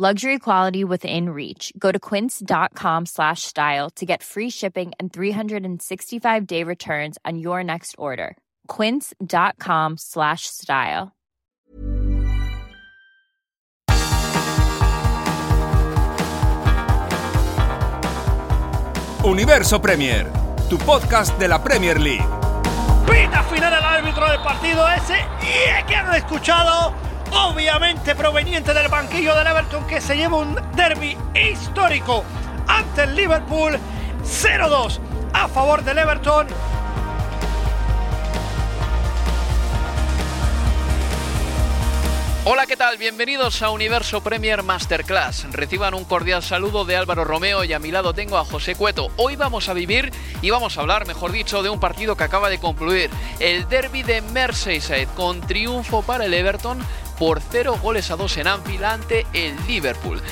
Luxury quality within reach. Go to quince.com slash style to get free shipping and 365 day returns on your next order. Quince.com slash style. Universo Premier, tu podcast de la Premier League. Pita final al árbitro del partido ese y es que han escuchado obviamente proveniente del banquillo del Everton que se lleva un derby histórico ante el Liverpool 0-2 a favor del Everton. Hola, ¿qué tal? Bienvenidos a Universo Premier Masterclass. Reciban un cordial saludo de Álvaro Romeo y a mi lado tengo a José Cueto. Hoy vamos a vivir y vamos a hablar, mejor dicho, de un partido que acaba de concluir, el derby de Merseyside, con triunfo para el Everton por 0 goles a 2 en Anfield ante el Liverpool.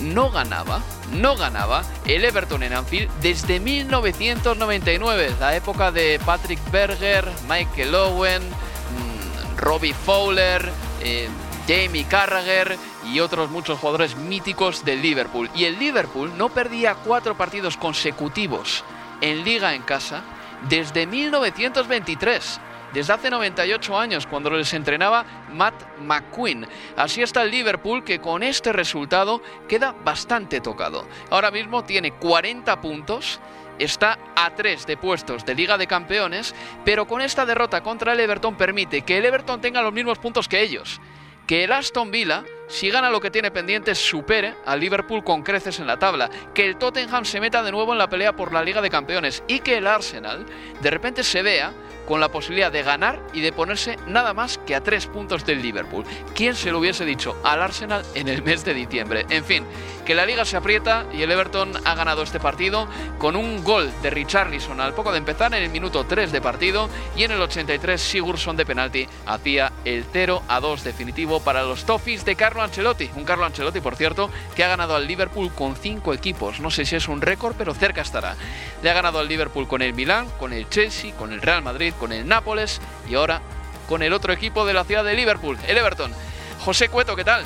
No ganaba, no ganaba el Everton en Anfield desde 1999, la época de Patrick Berger, Michael Owen, mmm, Robbie Fowler, eh, Jamie Carragher y otros muchos jugadores míticos del Liverpool. Y el Liverpool no perdía cuatro partidos consecutivos en liga en casa desde 1923 desde hace 98 años cuando les entrenaba Matt McQueen. Así está el Liverpool que con este resultado queda bastante tocado. Ahora mismo tiene 40 puntos está a 3 de puestos de Liga de Campeones, pero con esta derrota contra el Everton permite que el Everton tenga los mismos puntos que ellos que el Aston Villa, si gana lo que tiene pendiente, supere al Liverpool con creces en la tabla, que el Tottenham se meta de nuevo en la pelea por la Liga de Campeones y que el Arsenal de repente se vea con la posibilidad de ganar y de ponerse nada más que a tres puntos del Liverpool. ¿Quién se lo hubiese dicho al Arsenal en el mes de diciembre? En fin, que la liga se aprieta y el Everton ha ganado este partido con un gol de Richarlison al poco de empezar en el minuto 3 de partido y en el 83 Sigurdsson de penalti hacía el 0 a 2 definitivo para los Toffees de Carlo Ancelotti. Un Carlo Ancelotti, por cierto, que ha ganado al Liverpool con cinco equipos. No sé si es un récord, pero cerca estará. Le ha ganado al Liverpool con el Milán, con el Chelsea, con el Real Madrid, con el Nápoles y ahora con el otro equipo de la ciudad de Liverpool, el Everton. José Cueto, ¿qué tal?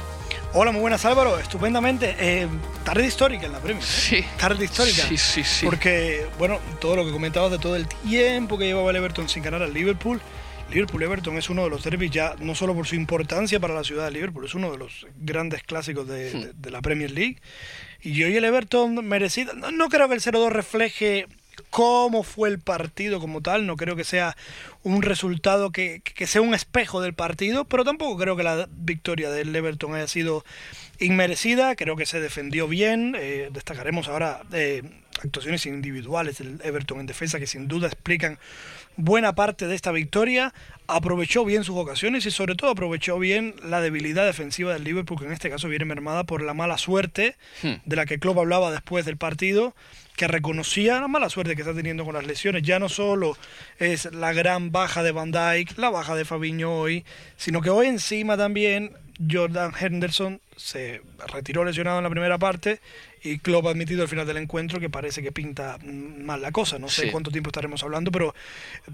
Hola, muy buenas Álvaro, estupendamente. Eh, tarde histórica en la Premier. ¿eh? Sí. Tarde histórica. Sí, sí, sí. Porque, bueno, todo lo que comentabas de todo el tiempo que llevaba el Everton sin ganar al Liverpool. Liverpool-Everton es uno de los derbis ya, no solo por su importancia para la ciudad de Liverpool, es uno de los grandes clásicos de, Hmm. de- de la Premier League. Y hoy el Everton merecido. No, no creo que el 0-2 refleje cómo fue el partido como tal, no creo que sea un resultado que, que sea un espejo del partido, pero tampoco creo que la victoria del Everton haya sido inmerecida, creo que se defendió bien, eh, destacaremos ahora eh, actuaciones individuales del Everton en defensa que sin duda explican buena parte de esta victoria, aprovechó bien sus ocasiones y sobre todo aprovechó bien la debilidad defensiva del Liverpool, que en este caso viene mermada por la mala suerte Hmm. de la que Klopp hablaba después del partido, que reconocía la mala suerte que está teniendo con las lesiones. Ya no solo es la gran baja de Van Dijk, la baja de Fabinho hoy, sino que hoy encima también Jordan Henderson se retiró lesionado en la primera parte y Klopp ha admitido al final del encuentro que parece que pinta mm, mal la cosa. No sé Sí. cuánto tiempo estaremos hablando, pero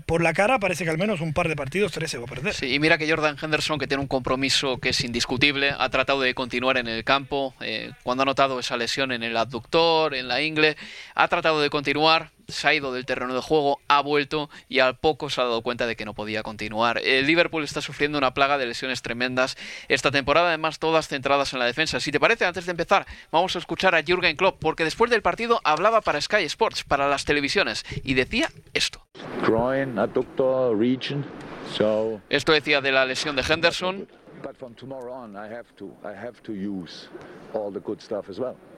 por la cara parece que al menos un par de partidos, tres se va a perder. Sí, y mira que Jordan Henderson, que tiene un compromiso que es indiscutible, ha tratado de continuar en el campo. eh, cuando ha notado esa lesión en el abductor, en la ingle, ha tratado de continuar. Se ha ido del terreno de juego, ha vuelto y al poco se ha dado cuenta de que no podía continuar. El Liverpool está sufriendo una plaga de lesiones tremendas esta temporada, además todas centradas en la defensa. Si te parece, antes de empezar, vamos a escuchar a Jürgen Klopp, porque después del partido hablaba para Sky Sports, para las televisiones, y decía esto. Esto decía de la lesión de Henderson.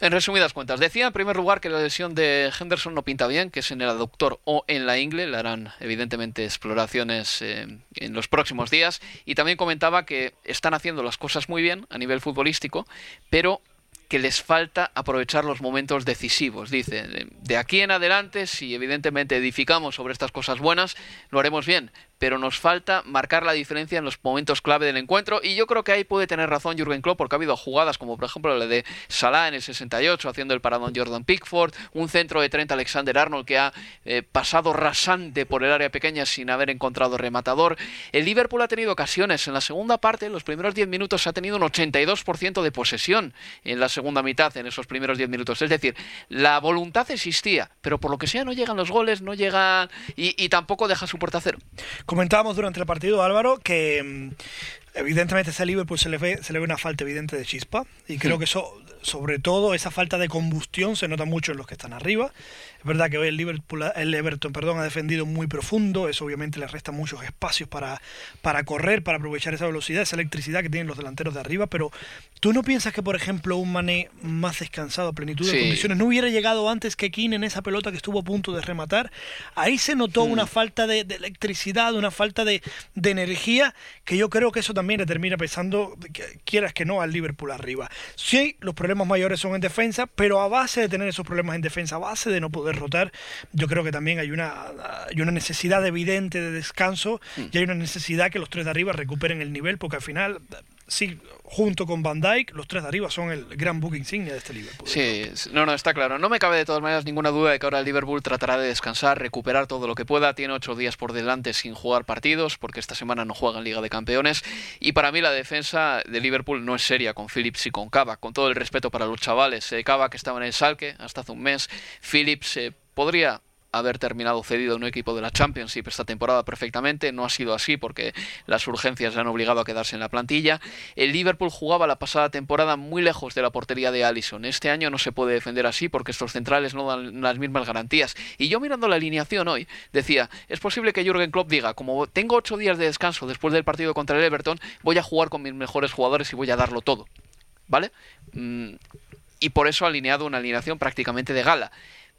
En resumidas cuentas, decía en primer lugar que la lesión de Henderson no pinta bien, que es en el aductor o en la ingle, le harán evidentemente exploraciones eh, en los próximos días, y también comentaba que están haciendo las cosas muy bien a nivel futbolístico, pero que les falta aprovechar los momentos decisivos. Dice, de aquí en adelante, si evidentemente edificamos sobre estas cosas buenas, lo haremos bien, pero nos falta marcar la diferencia en los momentos clave del encuentro y yo creo que ahí puede tener razón Jürgen Klopp porque ha habido jugadas como por ejemplo la de Salah en el 68 haciendo el paradón Jordan Pickford, un centro de Trent Alexander-Arnold que ha eh, pasado rasante por el área pequeña sin haber encontrado rematador. El Liverpool ha tenido ocasiones en la segunda parte, en los primeros 10 minutos ha tenido un 82% de posesión en la segunda mitad en esos primeros 10 minutos, es decir, la voluntad existía, pero por lo que sea no llegan los goles, no llega y, y tampoco deja su puerta cero. Comentábamos durante el partido, Álvaro, que mm, evidentemente ese Liverpool se le, ve, se le ve una falta evidente de chispa y creo que eso sobre todo esa falta de combustión se nota mucho en los que están arriba. Es verdad que hoy el, Liverpool, el Everton perdón, ha defendido muy profundo, eso obviamente le resta muchos espacios para, para correr, para aprovechar esa velocidad, esa electricidad que tienen los delanteros de arriba, pero ¿tú no piensas que, por ejemplo, un Mané más descansado, a plenitud de condiciones, no hubiera llegado antes que Keane en esa pelota que estuvo a punto de rematar? Ahí se notó una hmm. falta de, electricidad, una falta de, de, energía, que yo creo que eso también le termina pesando, quieras que no, al Liverpool arriba. Sí, los problemas mayores son en defensa, pero a base de tener esos problemas en defensa, a base de no poder derrotar, yo creo que también hay una, hay una necesidad evidente de descanso mm. y hay una necesidad que los tres de arriba recuperen el nivel, porque al final sí, junto con Van Dijk, los tres de arriba son el gran book insignia de este Liverpool. Sí, no, no, está claro. No me cabe de todas maneras ninguna duda de que ahora el Liverpool tratará de descansar, recuperar todo lo que pueda. Tiene ocho días por delante sin jugar partidos, porque esta semana no juega en Liga de Campeones. Y para mí la defensa de Liverpool no es seria con Phillips y con Cava. Con todo el respeto para los chavales. Eh, Cava, que estaba en el Salque hasta hace un mes. Phillips eh, podría haber terminado cedido en un equipo de la Championship esta temporada perfectamente. No ha sido así porque las urgencias le han obligado a quedarse en la plantilla. El Liverpool jugaba la pasada temporada muy lejos de la portería de Allison. Este año no se puede defender así porque estos centrales no dan las mismas garantías. Y yo mirando la alineación hoy decía, es posible que Jürgen Klopp diga, como tengo ocho días de descanso después del partido contra el Everton, voy a jugar con mis mejores jugadores y voy a darlo todo. ¿Vale? Mm, y por eso ha alineado una alineación prácticamente de gala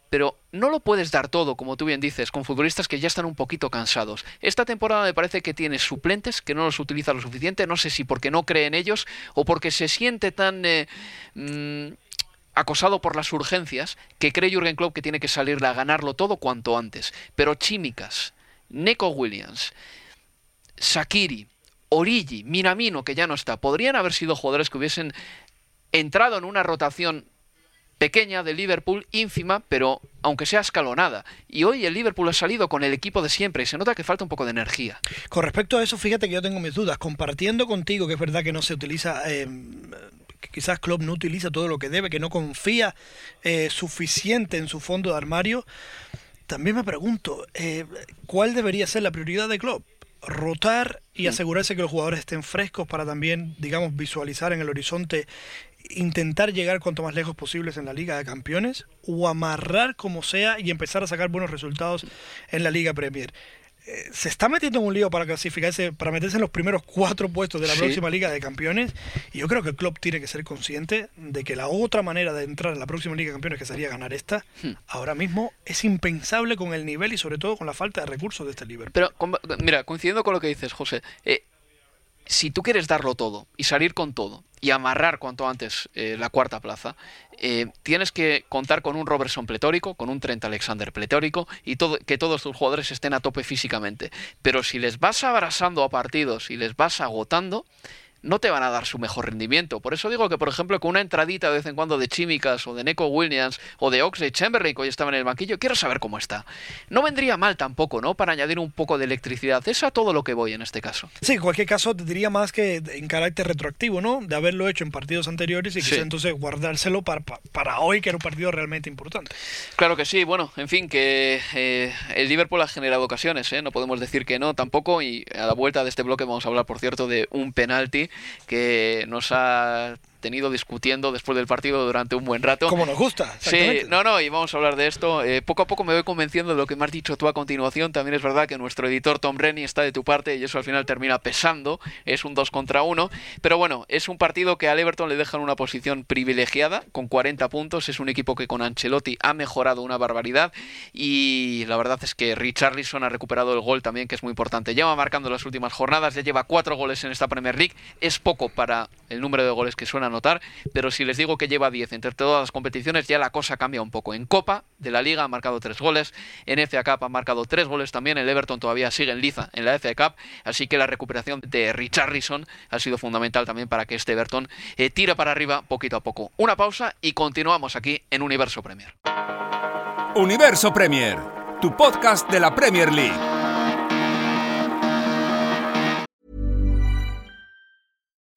pero no lo puedes dar todo, como tú bien dices, con futbolistas que ya están un poquito cansados. Esta temporada me parece que tiene suplentes que no los utiliza lo suficiente, no sé si porque no cree en ellos o porque se siente tan eh, mm, acosado por las urgencias que cree Jürgen Klopp que tiene que salirle a ganarlo todo cuanto antes. Pero Chimicas, Neko Williams, Sakiri, Origi, Minamino, que ya no está, podrían haber sido jugadores que hubiesen entrado en una rotación pequeña de Liverpool, ínfima, pero aunque sea escalonada. Y hoy el Liverpool ha salido con el equipo de siempre y se nota que falta un poco de energía. Con respecto a eso, fíjate que yo tengo mis dudas. Compartiendo contigo que es verdad que no se utiliza... Eh, quizás Klopp no utiliza todo lo que debe, que no confía eh, suficiente en su fondo de armario. También me pregunto, eh, ¿cuál debería ser la prioridad de Klopp? rotar y mm. asegurarse que los jugadores estén frescos para también, digamos, visualizar en el horizonte intentar llegar cuanto más lejos posibles en la Liga de Campeones o amarrar como sea y empezar a sacar buenos resultados en la Liga Premier. Eh, se está metiendo en un lío para clasificarse, para meterse en los primeros cuatro puestos de la próxima Liga de Campeones. Y yo creo que el club tiene que ser consciente de que la otra manera de entrar en la próxima Liga de Campeones, que sería ganar esta, hmm. ahora mismo es impensable con el nivel y sobre todo con la falta de recursos de este Liverpool. Pero, mira, coincidiendo con lo que dices, José, eh, si tú quieres darlo todo y salir con todo y amarrar cuanto antes eh, la cuarta plaza, eh, tienes que contar con un Robertson pletórico, con un Trent Alexander pletórico y todo, que todos tus jugadores estén a tope físicamente. Pero si les vas abrasando a partidos y les vas agotando, no te van a dar su mejor rendimiento. Por eso digo que, por ejemplo, con una entradita de vez en cuando de Chimicas o de Neko Williams o de Oxley Chamberlain, que hoy estaba en el banquillo, quiero saber cómo está. No vendría mal tampoco, ¿no? Para añadir un poco de electricidad. Es a todo lo que voy en este caso. Sí, en cualquier caso te diría más que en carácter retroactivo, ¿no? De haberlo hecho en partidos anteriores y que entonces guardárselo para, para, hoy, que era un partido realmente importante. Claro que sí. Bueno, en fin, que eh, el Liverpool ha generado ocasiones, ¿eh? No podemos decir que no tampoco. Y a la vuelta de este bloque vamos a hablar, por cierto, de un penalti que nos ha tenido discutiendo después del partido durante un buen rato. Como nos gusta. Sí, no, no, y vamos a hablar de esto. Eh, poco a poco me voy convenciendo de lo que me has dicho tú a continuación. También es verdad que nuestro editor Tom Rennie está de tu parte y eso al final termina pesando. Es un 2 contra 1. Pero bueno, es un partido que al Everton le dejan una posición privilegiada con 40 puntos. Es un equipo que con Ancelotti ha mejorado una barbaridad y la verdad es que Richarlison ha recuperado el gol también, que es muy importante. Lleva marcando las últimas jornadas, ya lleva cuatro goles en esta Premier League. Es poco para el número de goles que suena anotar, pero si les digo que lleva 10 entre todas las competiciones, ya la cosa cambia un poco. En Copa de la Liga ha marcado 3 goles, en FA Cup ha marcado 3 goles también, el Everton todavía sigue en liza en la FA Cup, así que la recuperación de Richarlison ha sido fundamental también para que este Everton eh, tire para arriba poquito a poco. Una pausa y continuamos aquí en Universo Premier. Universo Premier, tu podcast de la Premier League.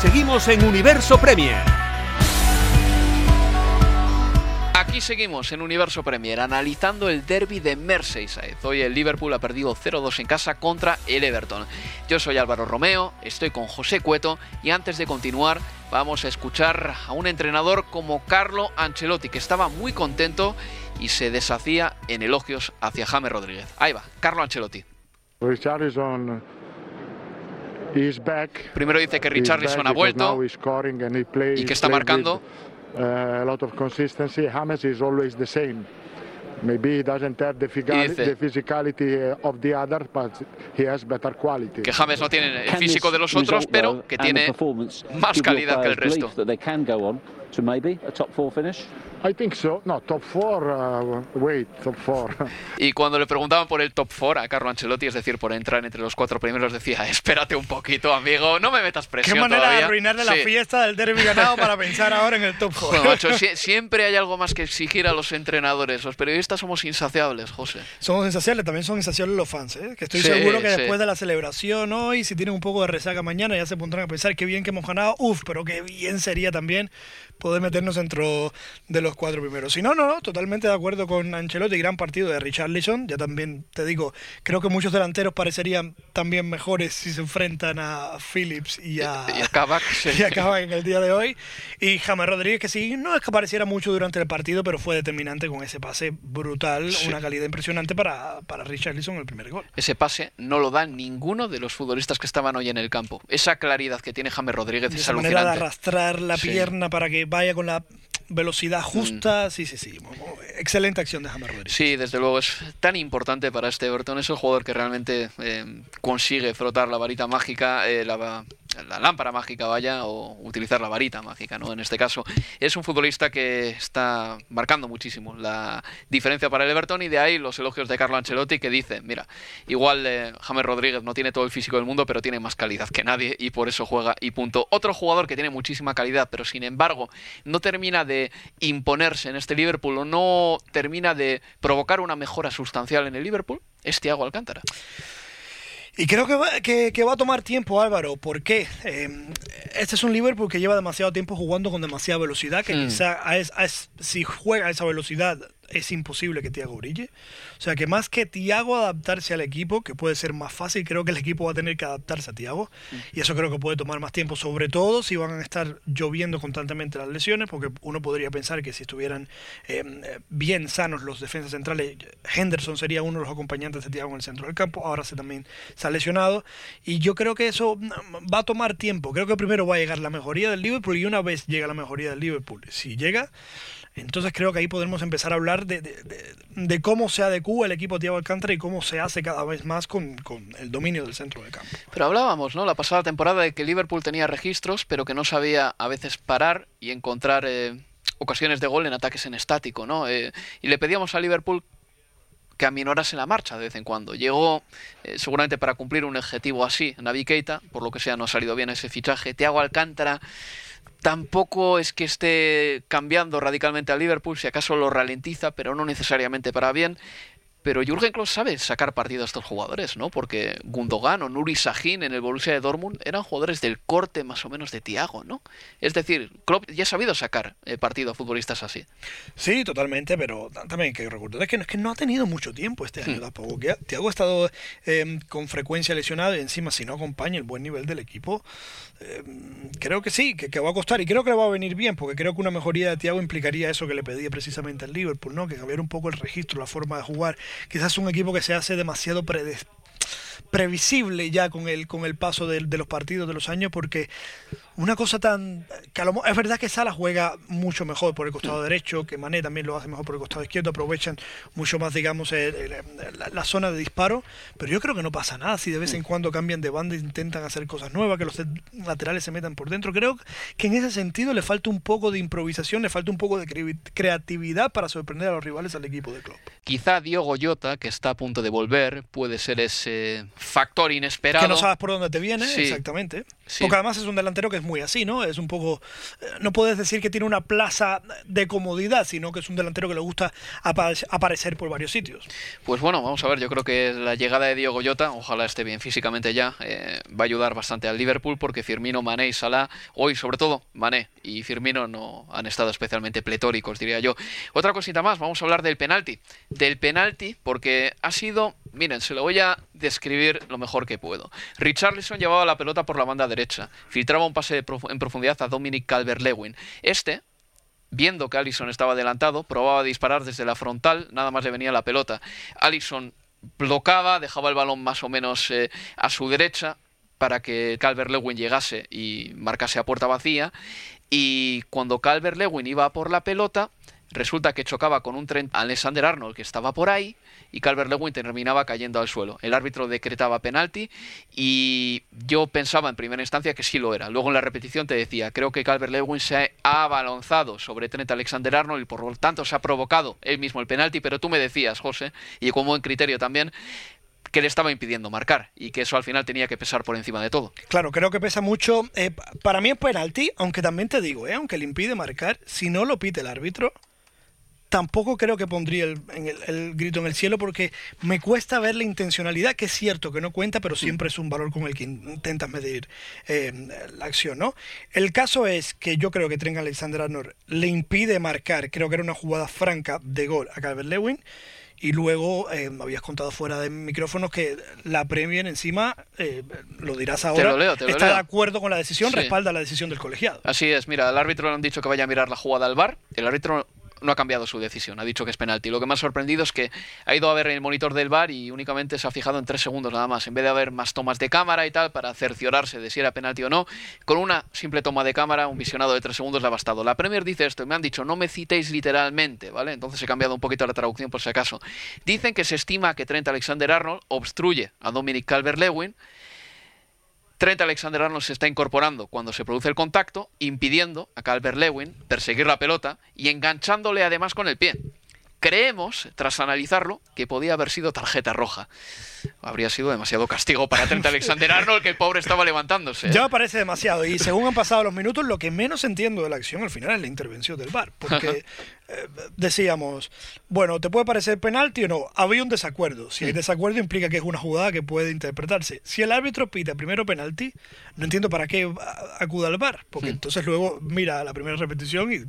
Seguimos en Universo Premier. Aquí seguimos en Universo Premier analizando el derby de Merseyside. Hoy el Liverpool ha perdido 0-2 en casa contra el Everton. Yo soy Álvaro Romeo, estoy con José Cueto y antes de continuar vamos a escuchar a un entrenador como Carlo Ancelotti que estaba muy contento y se deshacía en elogios hacia James Rodríguez. Ahí va, Carlo Ancelotti. Primero dice que Richarlison ha vuelto y que está marcando. Uh, a lot of consistency. James is always the same. Maybe he doesn't have the, the physicality uh, of the other, but he has better quality. Que James no tiene el físico de los otros, pero que tiene más calidad que el resto. I think so. No, top four. Uh, wait, top four. y cuando le preguntaban por el top four a Carlo Ancelotti, es decir, por entrar entre los cuatro primeros, decía: Espérate un poquito, amigo, no me metas presión. Qué manera todavía. de arruinarle la fiesta del derby ganado para pensar ahora en el top four. Bueno, macho, si, siempre hay algo más que exigir a los entrenadores. Los periodistas somos insaciables, José. Somos insaciables, también son insaciables los fans. ¿eh? Que estoy seguro que después de la celebración hoy, si tienen un poco de resaca mañana, ya se pondrán a pensar qué bien que hemos ganado. Uf, pero qué bien sería también poder meternos dentro de los los cuatro primeros. Si no, no, no, totalmente de acuerdo con Ancelotti, gran partido de Richarlison. Ya también te digo, creo que muchos delanteros parecerían también mejores si se enfrentan a Phillips y a, y, Kavak, y a en el día de hoy. Y James Rodríguez, que sí, no es que pareciera mucho durante el partido, pero fue determinante con ese pase brutal, una calidad impresionante para, para Richarlison el primer gol. Ese pase no lo da ninguno de los futbolistas que estaban hoy en el campo. Esa claridad que tiene James Rodríguez es alucinante. manera de arrastrar la pierna para que vaya con la velocidad justa, mm. sí, sí, sí. Excelente acción de James Rodríguez. Sí, desde luego es tan importante para este Everton. Es el jugador que realmente eh, consigue frotar la varita mágica, eh, la, la lámpara mágica vaya o utilizar la varita mágica, ¿no? En este caso es un futbolista que está marcando muchísimo la diferencia para el Everton y de ahí los elogios de Carlo Ancelotti que dice, mira, igual eh, James Rodríguez no tiene todo el físico del mundo, pero tiene más calidad que nadie y por eso juega y punto. Otro jugador que tiene muchísima calidad, pero sin embargo no termina de imponerse en este Liverpool o no termina de provocar una mejora sustancial en el Liverpool es Thiago Alcántara. Y creo que va, que, va a tomar tiempo, Álvaro. ¿Por qué? Em, este es un Liverpool que lleva demasiado tiempo jugando con demasiada velocidad, que mm. quizá si juega a esa velocidad es imposible que Tiago brille. O sea que más que Tiago adaptarse al equipo, que puede ser más fácil, creo que el equipo va a tener que adaptarse a Tiago. Mm. Y eso creo que puede tomar más tiempo, sobre todo si van a estar lloviendo constantemente las lesiones, porque uno podría pensar que si estuvieran em, bien sanos los defensas centrales, Henderson sería uno de los acompañantes de Tiago en el centro del campo. Ahora se también se ha lesionado. Y yo creo que eso mm, va a tomar tiempo. Creo que primero va a llegar la mejoría del Liverpool y una vez llega la mejoría del Liverpool, si llega entonces creo que ahí podemos empezar a hablar de, cómo se adecúa el equipo Thiago Alcántara y cómo se hace cada vez más con, el dominio del centro del campo. Pero hablábamos, ¿no? La pasada temporada de que Liverpool tenía registros, pero que no sabía a veces parar y encontrar eh, ocasiones de gol en ataques en estático, ¿no? Eh, y le pedíamos a Liverpool que aminorase la marcha de vez en cuando. Llegó eh, seguramente para cumplir un objetivo así, Navi Keita, por lo que sea no ha salido bien ese fichaje. Thiago Alcántara tampoco es que esté cambiando radicalmente a Liverpool, si acaso lo ralentiza, pero no necesariamente para bien. Pero Jürgen Klopp sabe sacar partido a estos jugadores, ¿no? Porque Gundogan o Nuri Sahin en el Borussia de Dortmund eran jugadores del corte más o menos de Thiago, ¿no? Es decir, Klopp ya ha sabido sacar eh, partido a futbolistas así. Sí, totalmente, pero también hay que recordar que no, es que no ha tenido mucho tiempo este año hmm. tampoco. Que Thiago ha estado em, con frecuencia lesionado y encima si no acompaña el buen nivel del equipo, em, creo que sí, que, va a costar y creo que le va a venir bien, porque creo que una mejoría de Thiago implicaría eso que le pedía precisamente al Liverpool, ¿no? Que cambiar un poco el registro, la forma de jugar quizás un equipo que se hace demasiado previsible ya con el, con el paso de, de, los partidos de los años, porque una cosa tan... Que es verdad que Sala juega mucho mejor por el costado derecho, que Mané también lo hace mejor por el costado izquierdo, aprovechan mucho más, digamos, la, zona de disparo, pero yo creo que no pasa nada si de vez en cuando cambian de banda e intentan hacer cosas nuevas, que los laterales se metan por dentro. Creo que en ese sentido le falta un poco de improvisación, le falta un poco de creatividad para sorprender a los rivales al equipo de club. Quizá Diogo Jota, que está a punto de volver, puede ser ese factor inesperado. Que no sabes por dónde te viene, exactamente. Porque además es un delantero que es muy así, ¿no? Es un poco. Eh, no puedes decir que tiene una plaza de comodidad, sino que es un delantero que le gusta aparecer por varios sitios. Pues bueno, vamos a ver. Yo creo que la llegada de Diego Goyota, ojalá esté bien físicamente ya, eh, va a ayudar bastante al Liverpool porque Firmino, Mané y Salah, hoy sobre todo Mané y Firmino no han estado especialmente pletóricos, diría yo. Otra cosita más, vamos a hablar del penalti. Del penalti, porque ha sido. Miren, se lo voy a describir lo mejor que puedo. Richarlison llevaba la pelota por la banda derecha, filtraba un pase en profundidad a Dominic Calvert-Lewin. Este, viendo que Allison estaba adelantado, probaba disparar desde la frontal, nada más le venía la pelota. Allison bloqueaba, dejaba el balón más o menos eh, a su derecha para que Calvert-Lewin llegase y marcase a puerta vacía. Y cuando Calvert-Lewin iba por la pelota, resulta que chocaba con un tren Alexander Arnold que estaba por ahí y Calvert Lewin terminaba cayendo al suelo. El árbitro decretaba penalti y yo pensaba en primera instancia que sí lo era. Luego en la repetición te decía, creo que Calvert Lewin se ha abalonzado sobre Trent Alexander Arnold y por lo tanto se ha provocado él mismo el penalti, pero tú me decías, José, y con buen criterio también, que le estaba impidiendo marcar y que eso al final tenía que pesar por encima de todo. Claro, creo que pesa mucho. Eh, para mí es penalti, aunque también te digo, eh, aunque le impide marcar, si no lo pite el árbitro, tampoco creo que pondría el, grito en el cielo porque me cuesta ver la intencionalidad, que es cierto que no cuenta, pero siempre es un valor con el que intentas medir eh, la acción, ¿no? El caso es que yo creo que Trent Alexander-Arnold le impide marcar, creo que era una jugada franca de gol a Calvert-Lewin, y luego eh, me habías contado fuera de micrófonos que la Premier encima, eh, lo dirás ahora, está de acuerdo con la decisión, respalda la decisión del colegiado. Así es, mira, al árbitro le han dicho que vaya a mirar la jugada al bar. El árbitro no ha cambiado su decisión, ha dicho que es penalti. Lo que me ha sorprendido es que ha ido a ver el monitor del bar y únicamente se ha fijado en tres segundos nada más, en vez de haber más tomas de cámara y tal para cerciorarse de si era penalti o no. Con una simple toma de cámara, un visionado de tres segundos le ha bastado. La Premier dice esto y me han dicho no me citéis literalmente, ¿vale? Entonces he cambiado un poquito la traducción por si acaso. Dicen que se estima que Trent Alexander-Arnold obstruye a Dominic Calvert-Lewin Trent Alexander-Arnold se está incorporando cuando se produce el contacto, impidiendo a Calvert Lewin perseguir la pelota y enganchándole además con el pie. Creemos, tras analizarlo, que podía haber sido tarjeta roja. Habría sido demasiado castigo para Trent Alexander-Arnold, que el pobre estaba levantándose. ¿eh? Ya me parece demasiado. Y según han pasado los minutos, lo que menos entiendo de la acción al final es la intervención del VAR. Porque eh, decíamos, bueno, ¿te puede parecer penalti o no? Había un desacuerdo. Si hay desacuerdo implica que es una jugada que puede interpretarse. Si el árbitro pita primero penalti, no entiendo para qué acuda al VAR, porque entonces luego mira la primera repetición y,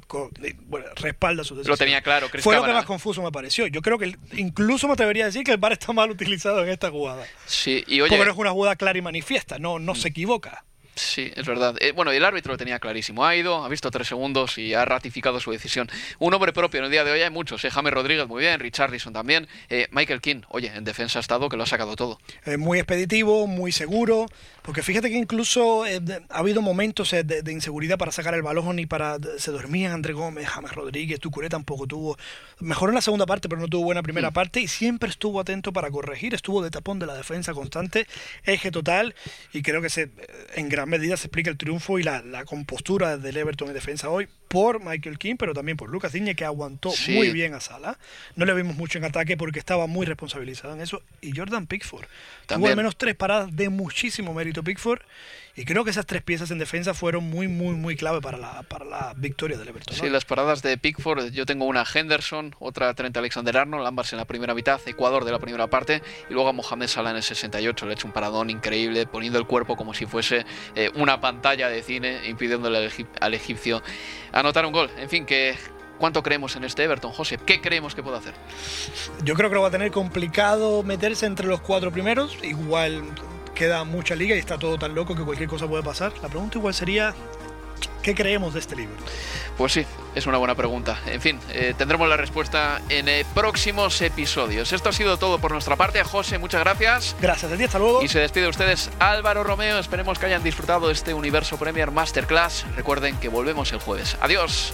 respalda su decisión. Lo tenía claro, Fue lo que más confuso me pareció. Yo creo que incluso me atrevería a decir que el VAR está mal utilizado en esta jugada. Sí, y oye, porque no es una jugada clara y manifiesta, no, no se equivoca. Sí, es verdad. Eh, bueno, el árbitro lo tenía clarísimo. Ha ido, ha visto tres segundos y ha ratificado su decisión. Un hombre propio en el día de hoy hay muchos. Eh. James Rodríguez muy bien, Richarlison también. Eh, Michael King, oye, en defensa ha estado que lo ha sacado todo. muy expeditivo, muy seguro. Porque fíjate que incluso ha habido momentos de, inseguridad para sacar el balón y para... Se dormían André Gómez, James Rodríguez, Tucuré tampoco tuvo... Mejor en la segunda parte, pero no tuvo buena primera mm. parte y siempre estuvo atento para corregir. Estuvo de tapón de la defensa constante, eje total y creo que se, en gran medida se explica el triunfo y la, compostura del Everton en defensa hoy por Michael King, pero también por Lucas Digne, que aguantó muy bien a Sala. No le vimos mucho en ataque porque estaba muy responsabilizado en eso. Y Jordan Pickford. Tuvo al menos tres paradas de muchísimo mérito Pickford. Y creo que esas tres piezas en defensa fueron muy, muy, muy clave para la, para la victoria del Everton. Sí, las paradas de Pickford, yo tengo una Henderson, otra Trent Alexander-Arnold, ambas en la primera mitad, Ecuador de la primera parte, y luego a Mohamed Salah en el 68, le ha hecho un paradón increíble, poniendo el cuerpo como si fuese eh, una pantalla de cine, impidiéndole al, egipcio anotar un gol. En fin, que ¿Cuánto creemos en este Everton, José? ¿Qué creemos que puede hacer? Yo creo que lo va a tener complicado meterse entre los cuatro primeros. Igual queda mucha liga y está todo tan loco que cualquier cosa puede pasar. La pregunta igual sería, ¿qué creemos de este libro? Pues sí, es una buena pregunta. En fin, eh, tendremos la respuesta en eh, próximos episodios. Esto ha sido todo por nuestra parte. José, muchas gracias. Gracias, hasta luego. Y se despide de ustedes Álvaro Romeo. Esperemos que hayan disfrutado de este Universo Premier Masterclass. Recuerden que volvemos el jueves. Adiós.